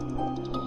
Música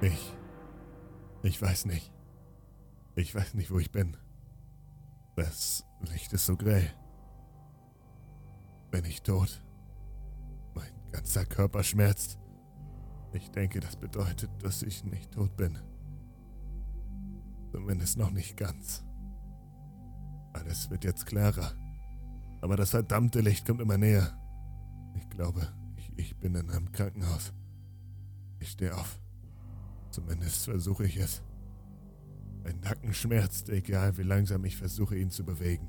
Ich. Ich weiß nicht. Ich weiß nicht, wo ich bin. Das Licht ist so grell. Bin ich tot? Mein ganzer Körper schmerzt. Ich denke, das bedeutet, dass ich nicht tot bin. Zumindest noch nicht ganz. Alles wird jetzt klarer. Aber das verdammte Licht kommt immer näher. Ich glaube, ich, ich bin in einem Krankenhaus. Ich stehe auf. Zumindest versuche ich es. Mein Nacken schmerzt, egal wie langsam ich versuche, ihn zu bewegen.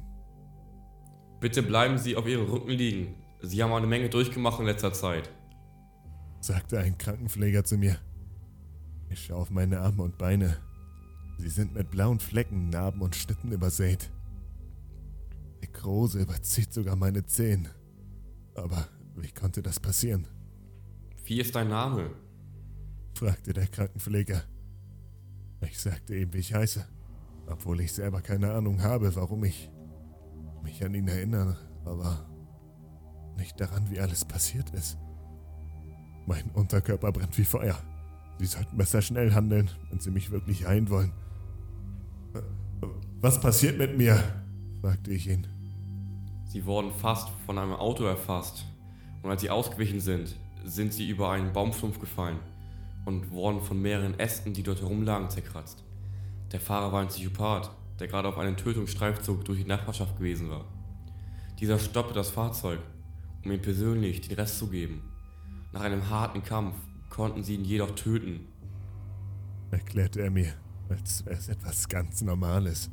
Bitte bleiben Sie auf Ihrem Rücken liegen. Sie haben eine Menge durchgemacht in letzter Zeit. sagte ein Krankenpfleger zu mir. Ich schaue auf meine Arme und Beine. Sie sind mit blauen Flecken, Narben und Schnitten übersät. Nekrose überzieht sogar meine Zehen. Aber wie konnte das passieren? Wie ist dein Name? Fragte der Krankenpfleger. Ich sagte ihm, wie ich heiße, obwohl ich selber keine Ahnung habe, warum ich mich an ihn erinnere, aber nicht daran, wie alles passiert ist. Mein Unterkörper brennt wie Feuer. Sie sollten besser schnell handeln, wenn Sie mich wirklich heilen wollen. Was passiert mit mir? fragte ich ihn. Sie wurden fast von einem Auto erfasst. Und als sie ausgewichen sind, sind sie über einen Baumstumpf gefallen und wurden von mehreren Ästen, die dort herumlagen, zerkratzt. Der Fahrer war ein Psychopath, der gerade auf einem Tötungsstreifzug durch die Nachbarschaft gewesen war. Dieser stoppte das Fahrzeug, um ihm persönlich den Rest zu geben. Nach einem harten Kampf konnten sie ihn jedoch töten. erklärte er mir, als wäre es etwas ganz Normales.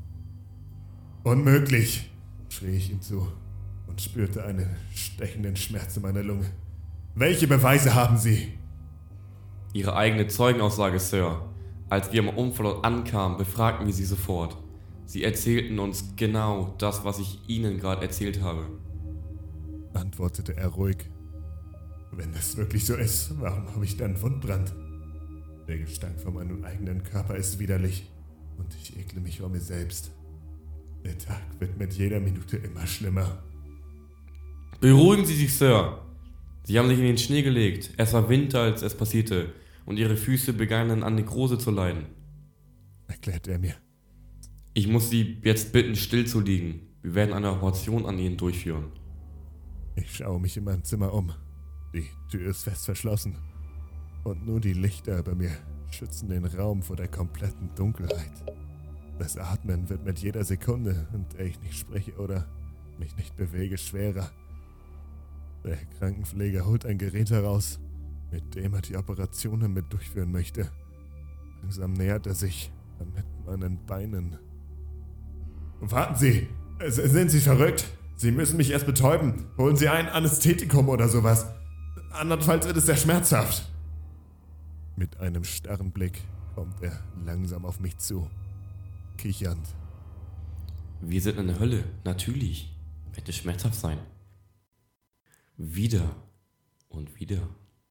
Unmöglich, schrie ich ihm zu und spürte einen stechenden Schmerz in meiner Lunge. Welche Beweise haben Sie? Ihre eigene Zeugenaussage, Sir. Als wir am Unfallort ankamen, befragten wir sie sofort. Sie erzählten uns genau das, was ich Ihnen gerade erzählt habe. antwortete er ruhig. Wenn das wirklich so ist, warum habe ich dann Wundbrand? Der Gestank von meinem eigenen Körper ist widerlich und ich ekle mich vor mir selbst. Der Tag wird mit jeder Minute immer schlimmer. Beruhigen Sie sich, Sir. Sie haben sich in den Schnee gelegt. Es war Winter, als es passierte. Und Ihre Füße begannen an Nekrose zu leiden. erklärte er mir. Ich muss Sie jetzt bitten, still zu liegen. Wir werden eine Operation an Ihnen durchführen. Ich schaue mich in meinem Zimmer um. Die Tür ist fest verschlossen. Und nur die Lichter über mir schützen den Raum vor der kompletten Dunkelheit. Das Atmen wird mit jeder Sekunde, in der ich nicht spreche oder mich nicht bewege, schwerer. Der Krankenpfleger holt ein Gerät heraus, mit dem er die Operationen mit durchführen möchte. Langsam nähert er sich mit meinen Beinen. Warten Sie! Sind Sie verrückt? Sie müssen mich erst betäuben. Holen Sie ein Anästhetikum oder sowas. Andernfalls wird es sehr schmerzhaft. Mit einem starren Blick kommt er langsam auf mich zu, kichernd. Wir sind in der Hölle. Natürlich. Wird es schmerzhaft sein. Wieder und wieder